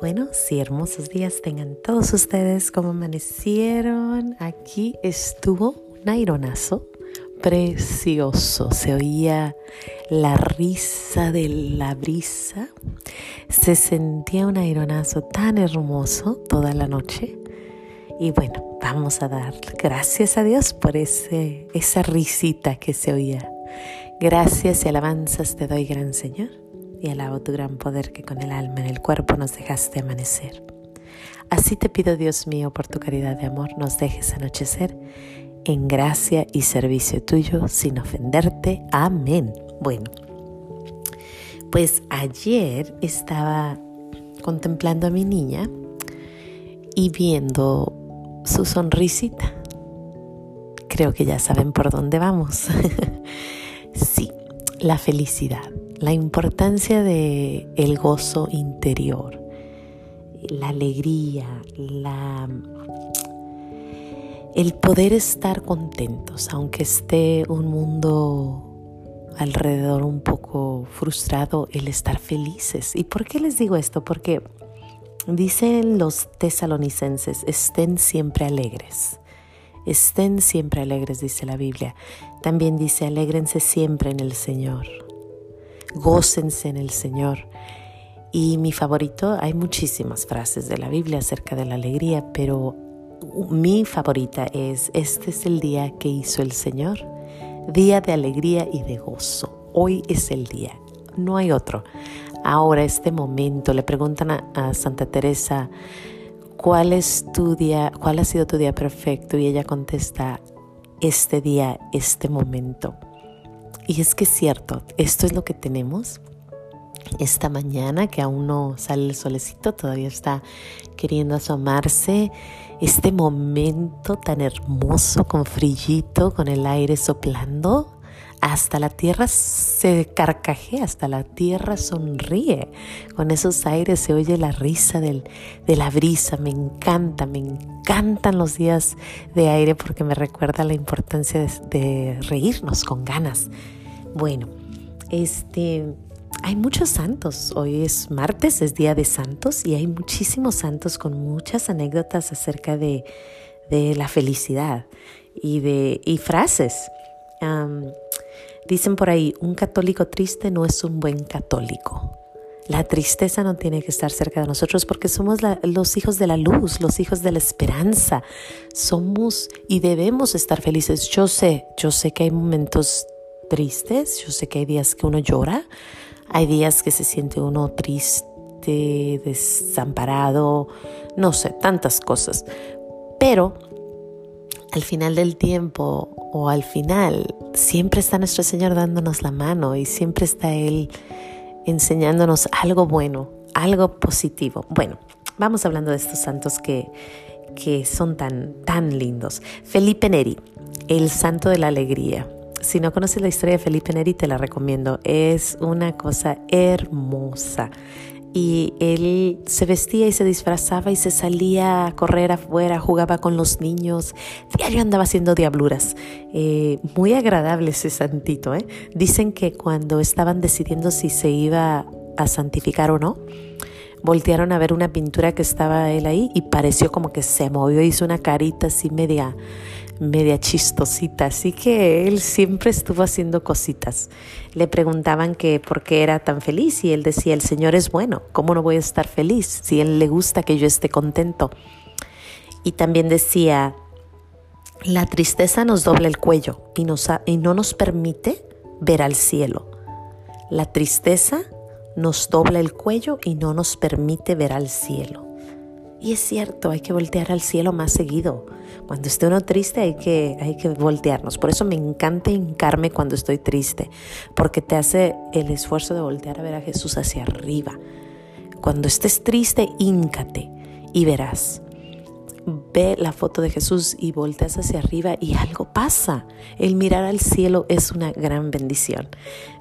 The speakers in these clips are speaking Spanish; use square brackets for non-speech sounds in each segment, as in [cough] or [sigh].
Buenos y hermosos días tengan todos ustedes como amanecieron. Aquí estuvo un aironazo precioso. Se oía la risa de la brisa. Se sentía un aironazo tan hermoso toda la noche. Y bueno, vamos a dar gracias a Dios por ese, esa risita que se oía. Gracias y alabanzas te doy, gran Señor y alabo tu gran poder que con el alma en el cuerpo nos dejaste amanecer. Así te pido, Dios mío, por tu caridad de amor, nos dejes anochecer en gracia y servicio tuyo sin ofenderte. Amén. Bueno, pues ayer estaba contemplando a mi niña y viendo su sonrisita. Creo que ya saben por dónde vamos. [laughs] sí, la felicidad la importancia de el gozo interior, la alegría, la el poder estar contentos, aunque esté un mundo alrededor un poco frustrado, el estar felices. ¿Y por qué les digo esto? Porque dicen los tesalonicenses, estén siempre alegres. Estén siempre alegres, dice la Biblia. También dice, alégrense siempre en el Señor gócense en el Señor. Y mi favorito, hay muchísimas frases de la Biblia acerca de la alegría, pero mi favorita es, este es el día que hizo el Señor, día de alegría y de gozo. Hoy es el día, no hay otro. Ahora, este momento, le preguntan a, a Santa Teresa, ¿cuál es tu día, cuál ha sido tu día perfecto? Y ella contesta, este día, este momento. Y es que es cierto, esto es lo que tenemos. Esta mañana que aún no sale el solecito, todavía está queriendo asomarse. Este momento tan hermoso con frillito, con el aire soplando, hasta la tierra se carcajea, hasta la tierra sonríe. Con esos aires se oye la risa de la brisa. Me encanta, me encantan los días de aire porque me recuerda la importancia de reírnos con ganas. Bueno, este, hay muchos santos. Hoy es martes, es día de santos y hay muchísimos santos con muchas anécdotas acerca de, la felicidad y de y frases. dicen por ahí, un católico triste no es un buen católico. La tristeza no tiene que estar cerca de nosotros porque somos los hijos de la luz, los hijos de la esperanza. Somos y debemos estar felices. Yo sé, yo sé que hay momentos tristes. Yo sé que hay días que uno llora, hay días que se siente uno triste, desamparado, no sé, tantas cosas. Pero al final del tiempo o al final siempre está nuestro Señor dándonos la mano y siempre está Él enseñándonos algo bueno, algo positivo. Bueno, vamos hablando de estos santos que, que son tan, tan lindos. Felipe Neri, el santo de la alegría. Si no conoces la historia de Felipe Neri, te la recomiendo. Es una cosa hermosa. Y él se vestía y se disfrazaba y se salía a correr afuera, jugaba con los niños. Diario andaba haciendo diabluras. Eh, muy agradable ese santito. ¿eh? Dicen que cuando estaban decidiendo si se iba a santificar o no, voltearon a ver una pintura que estaba él ahí y pareció como que se movió, hizo una carita así media media chistosita, así que él siempre estuvo haciendo cositas. Le preguntaban que por qué era tan feliz y él decía, el Señor es bueno, ¿cómo no voy a estar feliz si Él le gusta que yo esté contento? Y también decía, la tristeza nos dobla el cuello y no nos permite ver al cielo. La tristeza nos dobla el cuello y no nos permite ver al cielo. Y es cierto, hay que voltear al cielo más seguido. Cuando esté uno triste hay que, hay que voltearnos. Por eso me encanta hincarme cuando estoy triste, porque te hace el esfuerzo de voltear a ver a Jesús hacia arriba. Cuando estés triste, híncate y verás. Ve la foto de Jesús y volteas hacia arriba y algo pasa. El mirar al cielo es una gran bendición.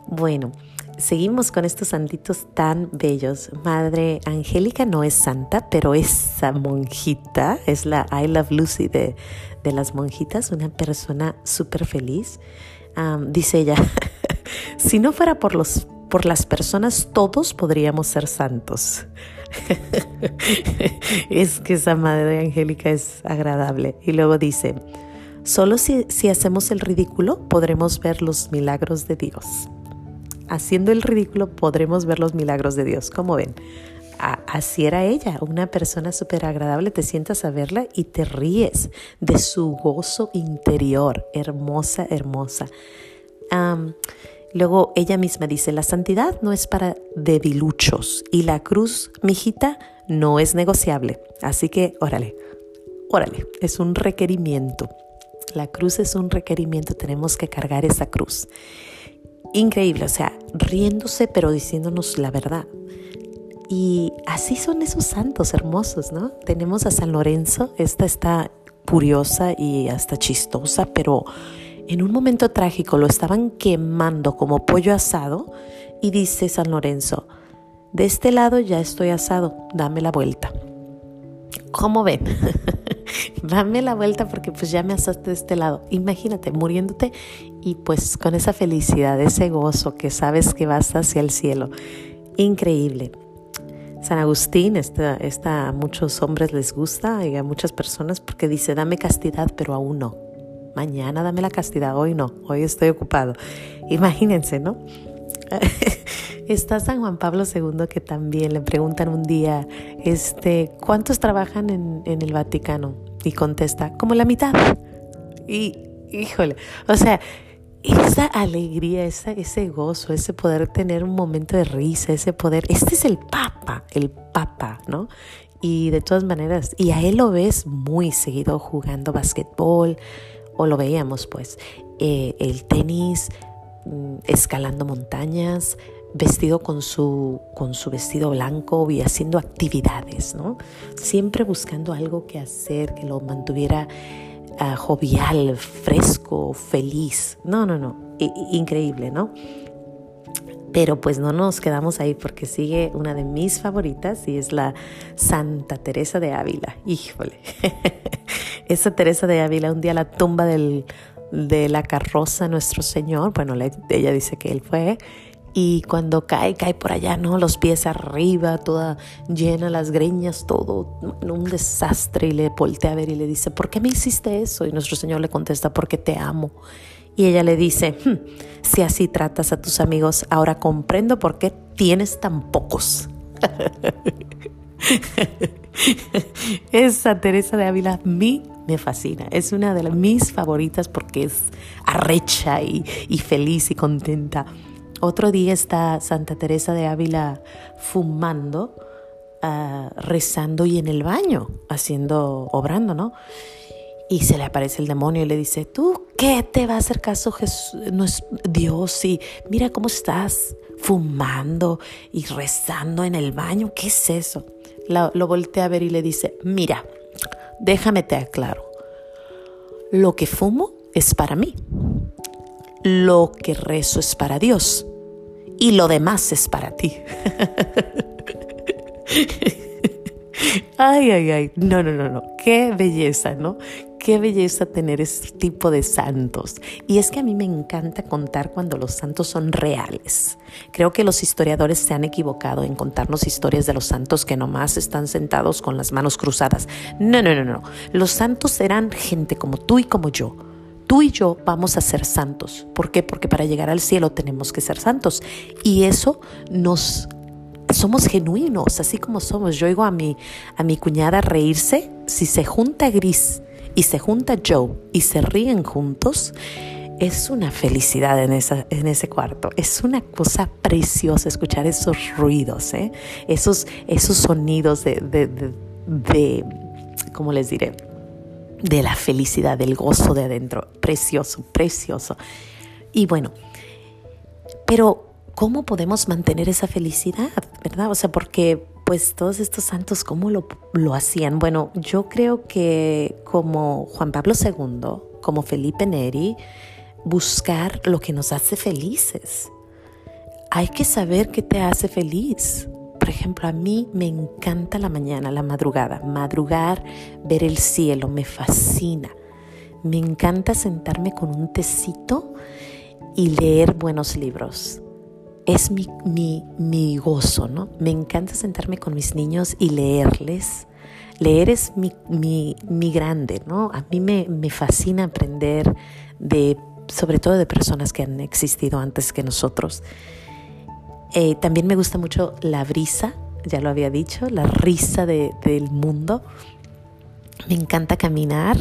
Bueno, seguimos con estos santitos tan bellos. Madre Angélica no es santa, pero esa monjita es la I Love Lucy de, las monjitas, una persona súper feliz. dice ella, [laughs] si no fuera por los por las personas todos podríamos ser santos. [laughs] es que esa madre angélica es agradable. Y luego dice, solo si, si hacemos el ridículo podremos ver los milagros de Dios. Haciendo el ridículo podremos ver los milagros de Dios. Como ven? así era ella, una persona súper agradable, te sientas a verla y te ríes de su gozo interior, hermosa, hermosa. Luego ella misma dice, la santidad no es para debiluchos y la cruz, mijita, no es negociable. Así que, órale, órale, es un requerimiento. La cruz es un requerimiento, tenemos que cargar esa cruz. Increíble, o sea, riéndose pero diciéndonos la verdad. Y así son esos santos hermosos, ¿no? Tenemos a San Lorenzo, esta está curiosa y hasta chistosa, pero en un momento trágico lo estaban quemando como pollo asado y dice San Lorenzo, de este lado ya estoy asado, dame la vuelta. ¿Cómo ven? [laughs] dame la vuelta porque pues ya me asaste de este lado. Imagínate muriéndote y pues con esa felicidad, ese gozo que sabes que vas hacia el cielo. Increíble. San Agustín, esta, a muchos hombres les gusta y a muchas personas porque dice, dame castidad, pero aún no mañana dame la castidad, hoy no, hoy estoy ocupado. Imagínense, ¿no? [laughs] Está San Juan Pablo II que también le preguntan un día, este, ¿cuántos trabajan en el Vaticano? Y contesta, como la mitad. Y, híjole, o sea, esa alegría, ese gozo, ese poder tener un momento de risa, ese poder, este es el Papa, el Papa, ¿no? Y de todas maneras, y a él lo ves muy seguido jugando basquetbol, o lo veíamos pues, eh, el tenis, mm, escalando montañas, vestido con su, con su vestido blanco y haciendo actividades, ¿no? Siempre buscando algo que hacer que lo mantuviera ah, jovial, fresco, feliz. No, no, no, increíble, ¿no? Pero pues no nos quedamos ahí porque sigue una de mis favoritas y es la Santa Teresa de Ávila. Híjole. [laughs] Esa Teresa de Ávila, un día la tumba del, de la carroza Nuestro Señor, bueno, ella dice que él fue, y cuando cae, cae por allá, ¿no? Los pies arriba, toda llena, las greñas, todo un desastre. Y le voltea a ver y le dice, ¿por qué me hiciste eso? Y nuestro Señor le contesta, porque te amo. Y ella le dice, hmm, si así tratas a tus amigos, ahora comprendo por qué tienes tan pocos. [laughs] Esa Teresa de Ávila a mí me fascina. Es una de mis favoritas porque es arrecha y, feliz y contenta. Otro día está Santa Teresa de Ávila fumando, ah, rezando y en el baño, haciendo, obrando, ¿no? Y se le aparece el demonio y le dice, ¿tú qué te va a hacer caso Jesús, Dios? Y mira cómo estás fumando y rezando en el baño. ¿Qué es eso? Lo voltea a ver y le dice, mira, déjame te aclaro. Lo que fumo es para mí. Lo que rezo es para Dios. Y lo demás es para ti. [laughs] ay, ay, ay. No, no, no, no. Qué belleza, ¿no? Qué belleza tener este tipo de santos. Y es que a mí me encanta contar cuando los santos son reales. Creo que los historiadores se han equivocado en contarnos historias de los santos que nomás están sentados con las manos cruzadas. No, no, no, no. Los santos eran gente como tú y como yo. Tú y yo vamos a ser santos. ¿Por qué? Porque para llegar al cielo tenemos que ser santos. Y eso nos somos genuinos, así como somos. Yo oigo a mi, a mi cuñada reírse. Si se junta Gris y se junta Joe y se ríen juntos, es una felicidad en, esa, en ese cuarto. Es una cosa preciosa escuchar esos ruidos, ¿eh? esos, esos sonidos de, de, de, de, ¿cómo les diré? De la felicidad, del gozo de adentro. Precioso, precioso. Y bueno, pero ¿cómo podemos mantener esa felicidad? ¿Verdad? O sea, porque pues todos estos santos, ¿cómo lo, lo hacían? Bueno, yo creo que como Juan Pablo II, como Felipe Neri, buscar lo que nos hace felices. Hay que saber qué te hace feliz. Por ejemplo, a mí me encanta la mañana, la madrugada. Madrugar, ver el cielo, me fascina. Me encanta sentarme con un tecito y leer buenos libros es mi, mi, mi gozo, ¿no? Me encanta sentarme con mis niños y leerles. Leer es mi, mi, mi grande, ¿no? A mí me, me fascina aprender de, sobre todo de personas que han existido antes que nosotros. Eh, también me gusta mucho la brisa, ya lo había dicho, la risa de, del mundo. Me encanta caminar.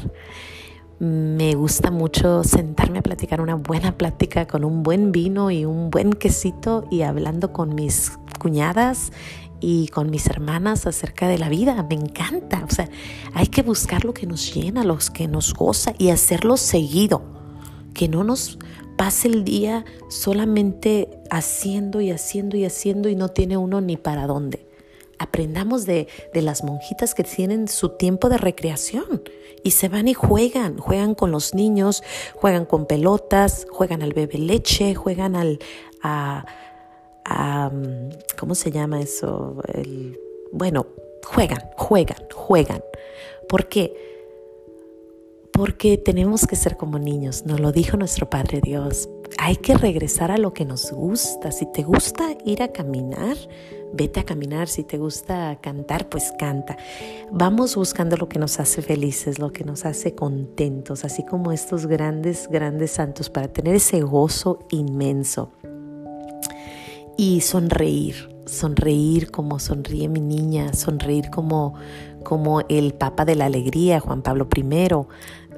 Me gusta mucho sentarme a platicar una buena plática con un buen vino y un buen quesito y hablando con mis cuñadas y con mis hermanas acerca de la vida. Me encanta. O sea, hay que buscar lo que nos llena, lo que nos goza y hacerlo seguido. Que no nos pase el día solamente haciendo y haciendo y haciendo y no tiene uno ni para dónde aprendamos de, las monjitas que tienen su tiempo de recreación y se van y juegan, juegan con los niños, juegan con pelotas, juegan al bebé leche, juegan al, a, ¿cómo se llama eso? El, bueno, juegan, juegan, juegan. ¿Por qué? Porque tenemos que ser como niños, nos lo dijo nuestro Padre Dios. Hay que regresar a lo que nos gusta. Si te gusta ir a caminar, vete a caminar, si te gusta cantar, pues canta. Vamos buscando lo que nos hace felices, lo que nos hace contentos, así como estos grandes, grandes santos, para tener ese gozo inmenso. Y sonreír, sonreír como sonríe mi niña, sonreír como, como el Papa de la Alegría, Juan Pablo I,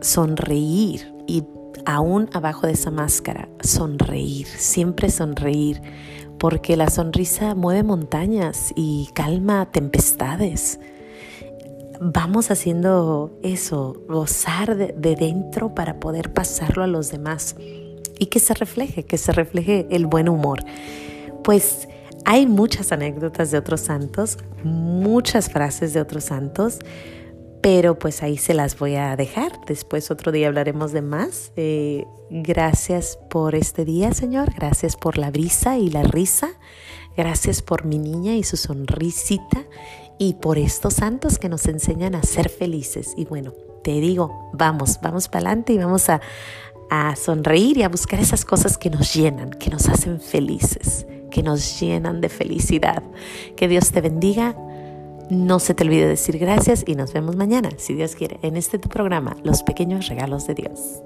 sonreír y aún abajo de esa máscara, sonreír, siempre sonreír porque la sonrisa mueve montañas y calma tempestades. Vamos haciendo eso, gozar de, dentro para poder pasarlo a los demás y que se refleje, que se refleje el buen humor. Pues hay muchas anécdotas de otros santos, muchas frases de otros santos, pero pues ahí se las voy a dejar. Después otro día hablaremos de más. Eh, gracias por este día, Señor. Gracias por la brisa y la risa. Gracias por mi niña y su sonrisita. Y por estos santos que nos enseñan a ser felices. Y bueno, te digo, vamos, vamos para adelante y vamos a, a sonreír y a buscar esas cosas que nos llenan, que nos hacen felices, que nos llenan de felicidad. Que Dios te bendiga no se te olvide decir gracias y nos vemos mañana, si Dios quiere, en este tu programa, Los pequeños regalos de Dios.